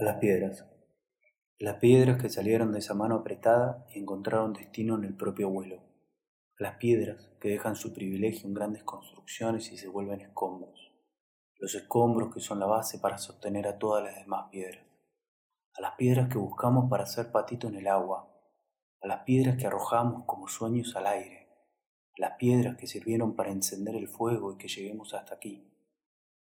a las piedras. Las piedras que salieron de esa mano apretada y encontraron destino en el propio vuelo. Las piedras que dejan su privilegio en grandes construcciones y se vuelven escombros. Los escombros que son la base para sostener a todas las demás piedras. A las piedras que buscamos para hacer patito en el agua. A las piedras que arrojamos como sueños al aire. A las piedras que sirvieron para encender el fuego y que lleguemos hasta aquí.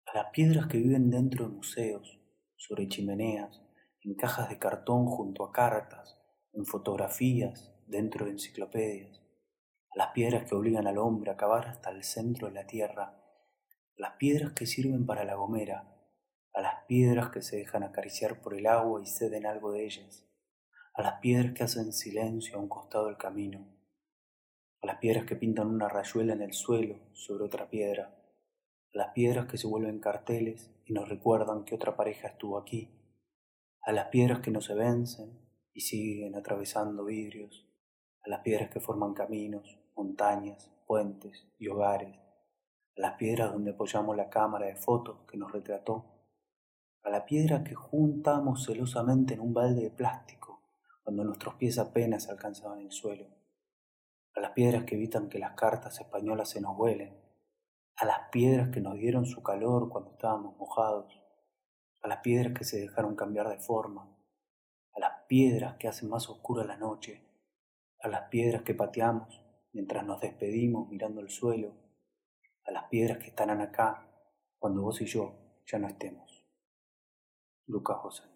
A las piedras que viven dentro de museos, sobre chimeneas, en cajas de cartón junto a cartas, en fotografías, dentro de enciclopedias, a las piedras que obligan al hombre a cavar hasta el centro de la tierra, a las piedras que sirven para la gomera, a las piedras que se dejan acariciar por el agua y ceden algo de ellas, a las piedras que hacen silencio a un costado del camino, a las piedras que pintan una rayuela en el suelo sobre otra piedra, a las piedras que se vuelven carteles y nos recuerdan que otra pareja estuvo aquí, a las piedras que no se vencen y siguen atravesando vidrios, a las piedras que forman caminos, montañas, puentes y hogares, a las piedras donde apoyamos la cámara de fotos que nos retrató, a la piedra que juntamos celosamente en un balde de plástico cuando nuestros pies apenas alcanzaban el suelo, a las piedras que evitan que las cartas españolas se nos vuelen, a las piedras que nos dieron su calor cuando estábamos mojados, a las piedras que se dejaron cambiar de forma, a las piedras que hacen más oscura la noche, a las piedras que pateamos mientras nos despedimos mirando el suelo, a las piedras que estarán acá cuando vos y yo ya no estemos. Lucas José.